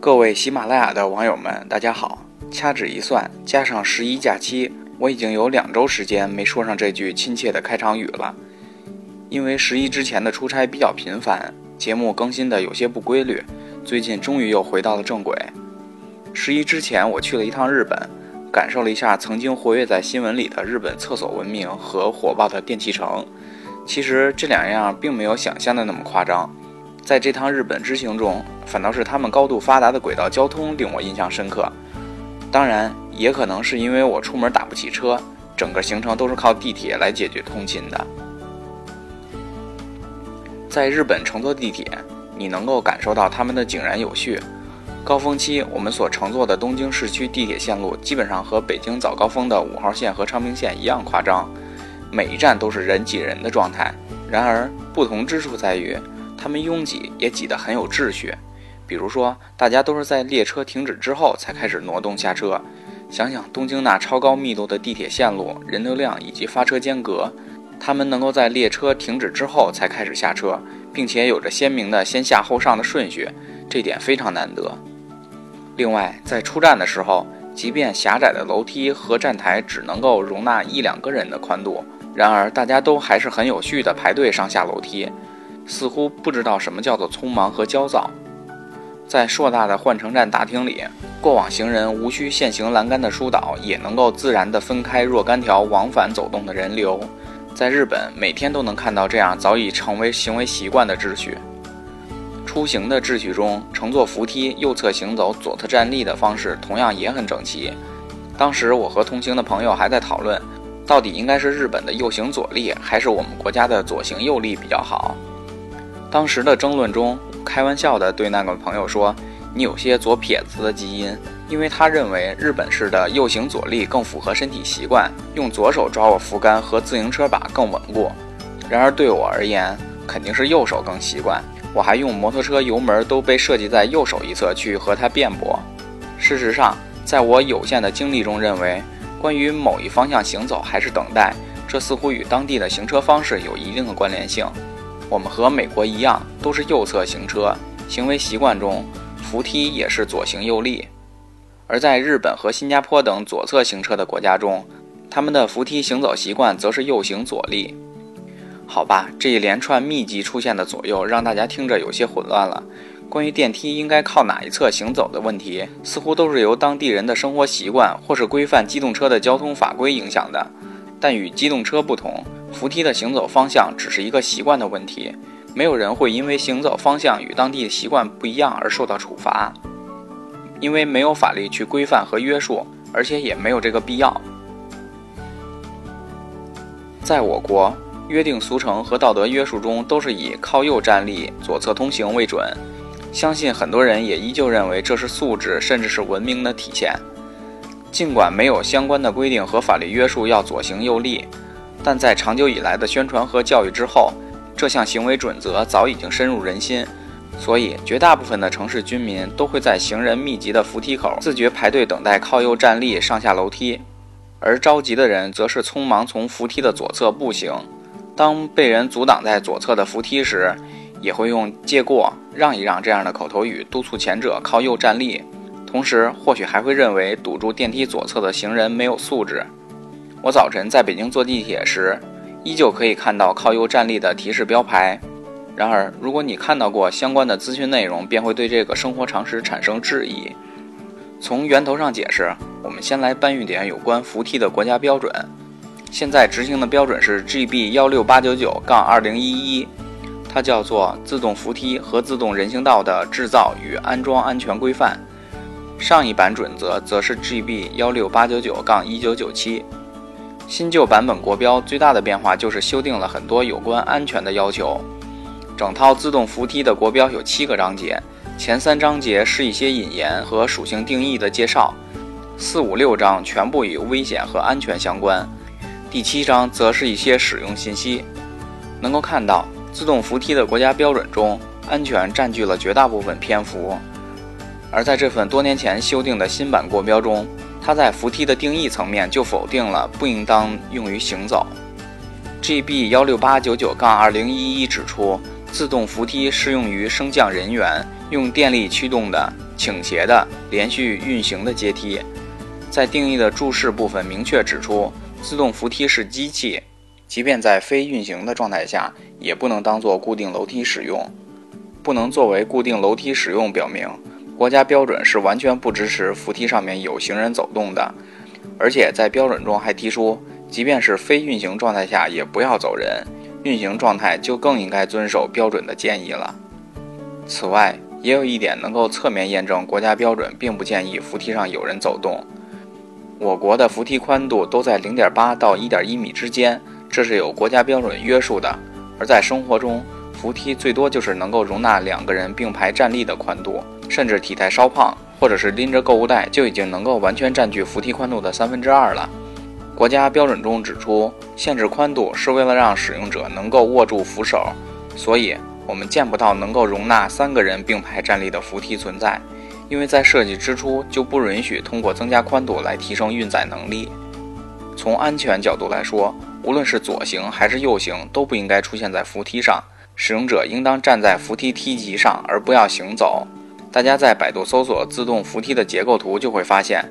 各位喜马拉雅的网友们，大家好！掐指一算，加上十一假期，我已经有两周时间没说上这句亲切的开场语了。因为十一之前的出差比较频繁，节目更新的有些不规律，最近终于又回到了正轨。十一之前，我去了一趟日本，感受了一下曾经活跃在新闻里的日本厕所文明和火爆的电器城。其实这两样并没有想象的那么夸张。在这趟日本之行中，反倒是他们高度发达的轨道交通令我印象深刻。当然，也可能是因为我出门打不起车，整个行程都是靠地铁来解决通勤的。在日本乘坐地铁，你能够感受到他们的井然有序。高峰期，我们所乘坐的东京市区地铁线路基本上和北京早高峰的五号线和昌平线一样夸张，每一站都是人挤人的状态。然而，不同之处在于。他们拥挤也挤得很有秩序，比如说，大家都是在列车停止之后才开始挪动下车。想想东京那超高密度的地铁线路、人流量以及发车间隔，他们能够在列车停止之后才开始下车，并且有着鲜明的先下后上的顺序，这点非常难得。另外，在出站的时候，即便狭窄的楼梯和站台只能够容纳一两个人的宽度，然而大家都还是很有序地排队上下楼梯。似乎不知道什么叫做匆忙和焦躁。在硕大的换乘站大厅里，过往行人无需限行栏杆的疏导，也能够自然地分开若干条往返走动的人流。在日本，每天都能看到这样早已成为行为习惯的秩序。出行的秩序中，乘坐扶梯右侧行走、左侧站立的方式同样也很整齐。当时我和同行的朋友还在讨论，到底应该是日本的右行左立，还是我们国家的左行右立比较好。当时的争论中，开玩笑地对那个朋友说：“你有些左撇子的基因，因为他认为日本式的右行左立更符合身体习惯，用左手抓握扶杆和自行车把更稳固。然而对我而言，肯定是右手更习惯。我还用摩托车油门都被设计在右手一侧去和他辩驳。事实上，在我有限的经历中，认为关于某一方向行走还是等待，这似乎与当地的行车方式有一定的关联性。”我们和美国一样，都是右侧行车，行为习惯中，扶梯也是左行右立；而在日本和新加坡等左侧行车的国家中，他们的扶梯行走习惯则是右行左立。好吧，这一连串密集出现的左右，让大家听着有些混乱了。关于电梯应该靠哪一侧行走的问题，似乎都是由当地人的生活习惯或是规范机动车的交通法规影响的。但与机动车不同。扶梯的行走方向只是一个习惯的问题，没有人会因为行走方向与当地的习惯不一样而受到处罚，因为没有法律去规范和约束，而且也没有这个必要。在我国，约定俗成和道德约束中都是以靠右站立、左侧通行为准，相信很多人也依旧认为这是素质甚至是文明的体现。尽管没有相关的规定和法律约束要左行右立。但在长久以来的宣传和教育之后，这项行为准则早已经深入人心，所以绝大部分的城市居民都会在行人密集的扶梯口自觉排队等待靠右站立上下楼梯，而着急的人则是匆忙从扶梯的左侧步行。当被人阻挡在左侧的扶梯时，也会用“借过”“让一让”这样的口头语督促前者靠右站立，同时或许还会认为堵住电梯左侧的行人没有素质。我早晨在北京坐地铁时，依旧可以看到靠右站立的提示标牌。然而，如果你看到过相关的资讯内容，便会对这个生活常识产生质疑。从源头上解释，我们先来搬运点有关扶梯的国家标准。现在执行的标准是 GB 幺六八九九杠二零一一，它叫做《自动扶梯和自动人行道的制造与安装安全规范》。上一版准则则是 GB 幺六八九九杠一九九七。新旧版本国标最大的变化就是修订了很多有关安全的要求。整套自动扶梯的国标有七个章节，前三章节是一些引言和属性定义的介绍，四五六章全部与危险和安全相关，第七章则是一些使用信息。能够看到，自动扶梯的国家标准中，安全占据了绝大部分篇幅，而在这份多年前修订的新版国标中。它在扶梯的定义层面就否定了不应当用于行走。GB 幺六八九九杠二零一一指出，自动扶梯适用于升降人员，用电力驱动的倾斜的连续运行的阶梯。在定义的注释部分明确指出，自动扶梯是机器，即便在非运行的状态下，也不能当做固定楼梯使用。不能作为固定楼梯使用，表明国家标准是完全不支持扶梯上面有行人走动的，而且在标准中还提出，即便是非运行状态下也不要走人，运行状态就更应该遵守标准的建议了。此外，也有一点能够侧面验证国家标准并不建议扶梯上有人走动。我国的扶梯宽度都在零点八到一点一米之间，这是有国家标准约束的。而在生活中，扶梯最多就是能够容纳两个人并排站立的宽度，甚至体态稍胖或者是拎着购物袋就已经能够完全占据扶梯宽度的三分之二了。国家标准中指出，限制宽度是为了让使用者能够握住扶手，所以我们见不到能够容纳三个人并排站立的扶梯存在，因为在设计之初就不允许通过增加宽度来提升运载能力。从安全角度来说，无论是左行还是右行都不应该出现在扶梯上。使用者应当站在扶梯梯级上，而不要行走。大家在百度搜索自动扶梯的结构图，就会发现，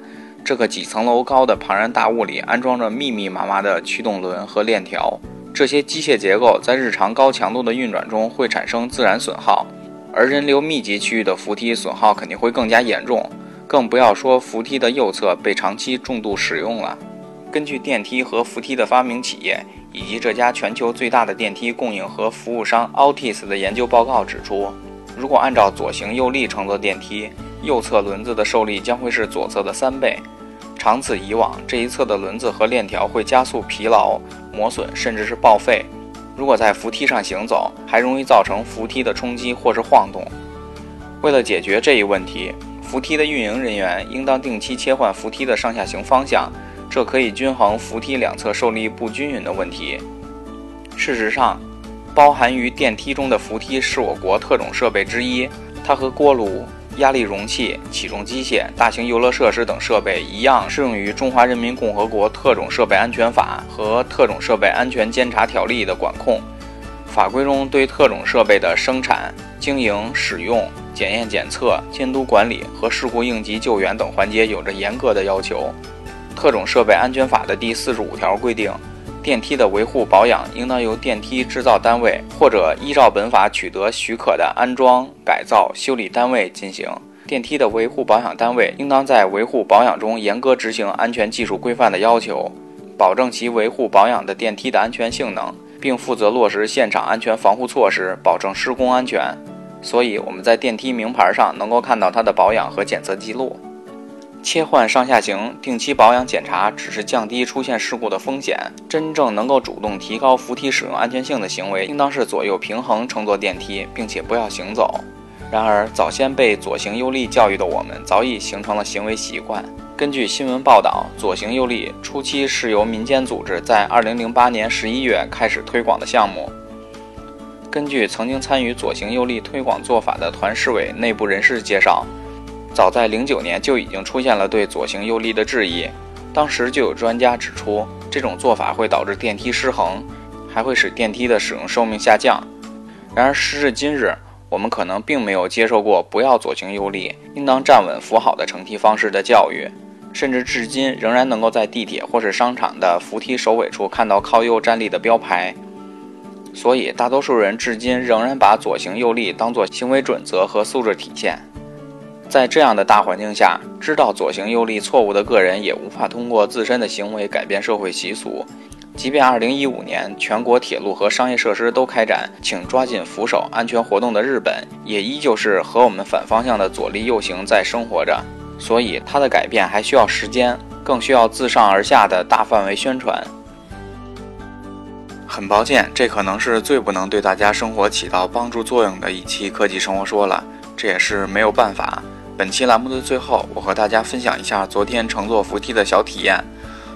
这个几层楼高的庞然大物里安装着密密麻麻的驱动轮和链条。这些机械结构在日常高强度的运转中会产生自然损耗，而人流密集区域的扶梯损耗肯定会更加严重。更不要说扶梯的右侧被长期重度使用了。根据电梯和扶梯的发明企业。以及这家全球最大的电梯供应和服务商 Altis 的研究报告指出，如果按照左行右立乘坐电梯，右侧轮子的受力将会是左侧的三倍。长此以往，这一侧的轮子和链条会加速疲劳、磨损，甚至是报废。如果在扶梯上行走，还容易造成扶梯的冲击或是晃动。为了解决这一问题，扶梯的运营人员应当定期切换扶梯的上下行方向。这可以均衡扶梯两侧受力不均匀的问题。事实上，包含于电梯中的扶梯是我国特种设备之一，它和锅炉、压力容器、起重机械、大型游乐设施等设备一样，适用于《中华人民共和国特种设备安全法》和《特种设备安全监察条例》的管控。法规中对特种设备的生产、经营、使用、检验检测、监督管理和事故应急救援等环节有着严格的要求。特种设备安全法的第四十五条规定，电梯的维护保养应当由电梯制造单位或者依照本法取得许可的安装、改造、修理单位进行。电梯的维护保养单位应当在维护保养中严格执行安全技术规范的要求，保证其维护保养的电梯的安全性能，并负责落实现场安全防护措施，保证施工安全。所以，我们在电梯名牌上能够看到它的保养和检测记录。切换上下行、定期保养检查，只是降低出现事故的风险。真正能够主动提高扶梯使用安全性的行为，应当是左右平衡乘坐电梯，并且不要行走。然而，早先被左行右立教育的我们，早已形成了行为习惯。根据新闻报道，左行右立初期是由民间组织在2008年11月开始推广的项目。根据曾经参与左行右立推广做法的团市委内部人士介绍。早在零九年就已经出现了对左行右立的质疑，当时就有专家指出，这种做法会导致电梯失衡，还会使电梯的使用寿命下降。然而时至今日，我们可能并没有接受过不要左行右立，应当站稳扶好的乘梯方式的教育，甚至至今仍然能够在地铁或是商场的扶梯首尾处看到靠右站立的标牌。所以，大多数人至今仍然把左行右立当作行为准则和素质体现。在这样的大环境下，知道左行右立错误的个人也无法通过自身的行为改变社会习俗。即便2015年全国铁路和商业设施都开展“请抓紧扶手，安全活动”的日本，也依旧是和我们反方向的左立右行在生活着。所以，它的改变还需要时间，更需要自上而下的大范围宣传。很抱歉，这可能是最不能对大家生活起到帮助作用的一期科技生活说了，这也是没有办法。本期栏目的最后，我和大家分享一下昨天乘坐扶梯的小体验。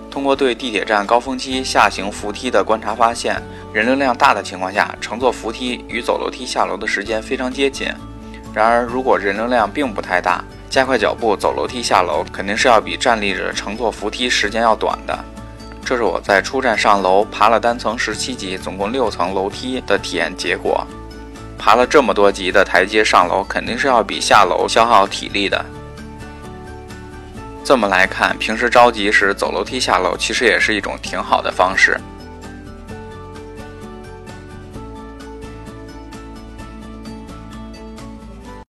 通过对地铁站高峰期下行扶梯的观察发现，人流量大的情况下，乘坐扶梯与走楼梯下楼的时间非常接近。然而，如果人流量并不太大，加快脚步走楼梯下楼，肯定是要比站立着乘坐扶梯时间要短的。这是我在出站上楼爬了单层十七级，总共六层楼梯的体验结果。爬了这么多级的台阶上楼，肯定是要比下楼消耗体力的。这么来看，平时着急时走楼梯下楼，其实也是一种挺好的方式。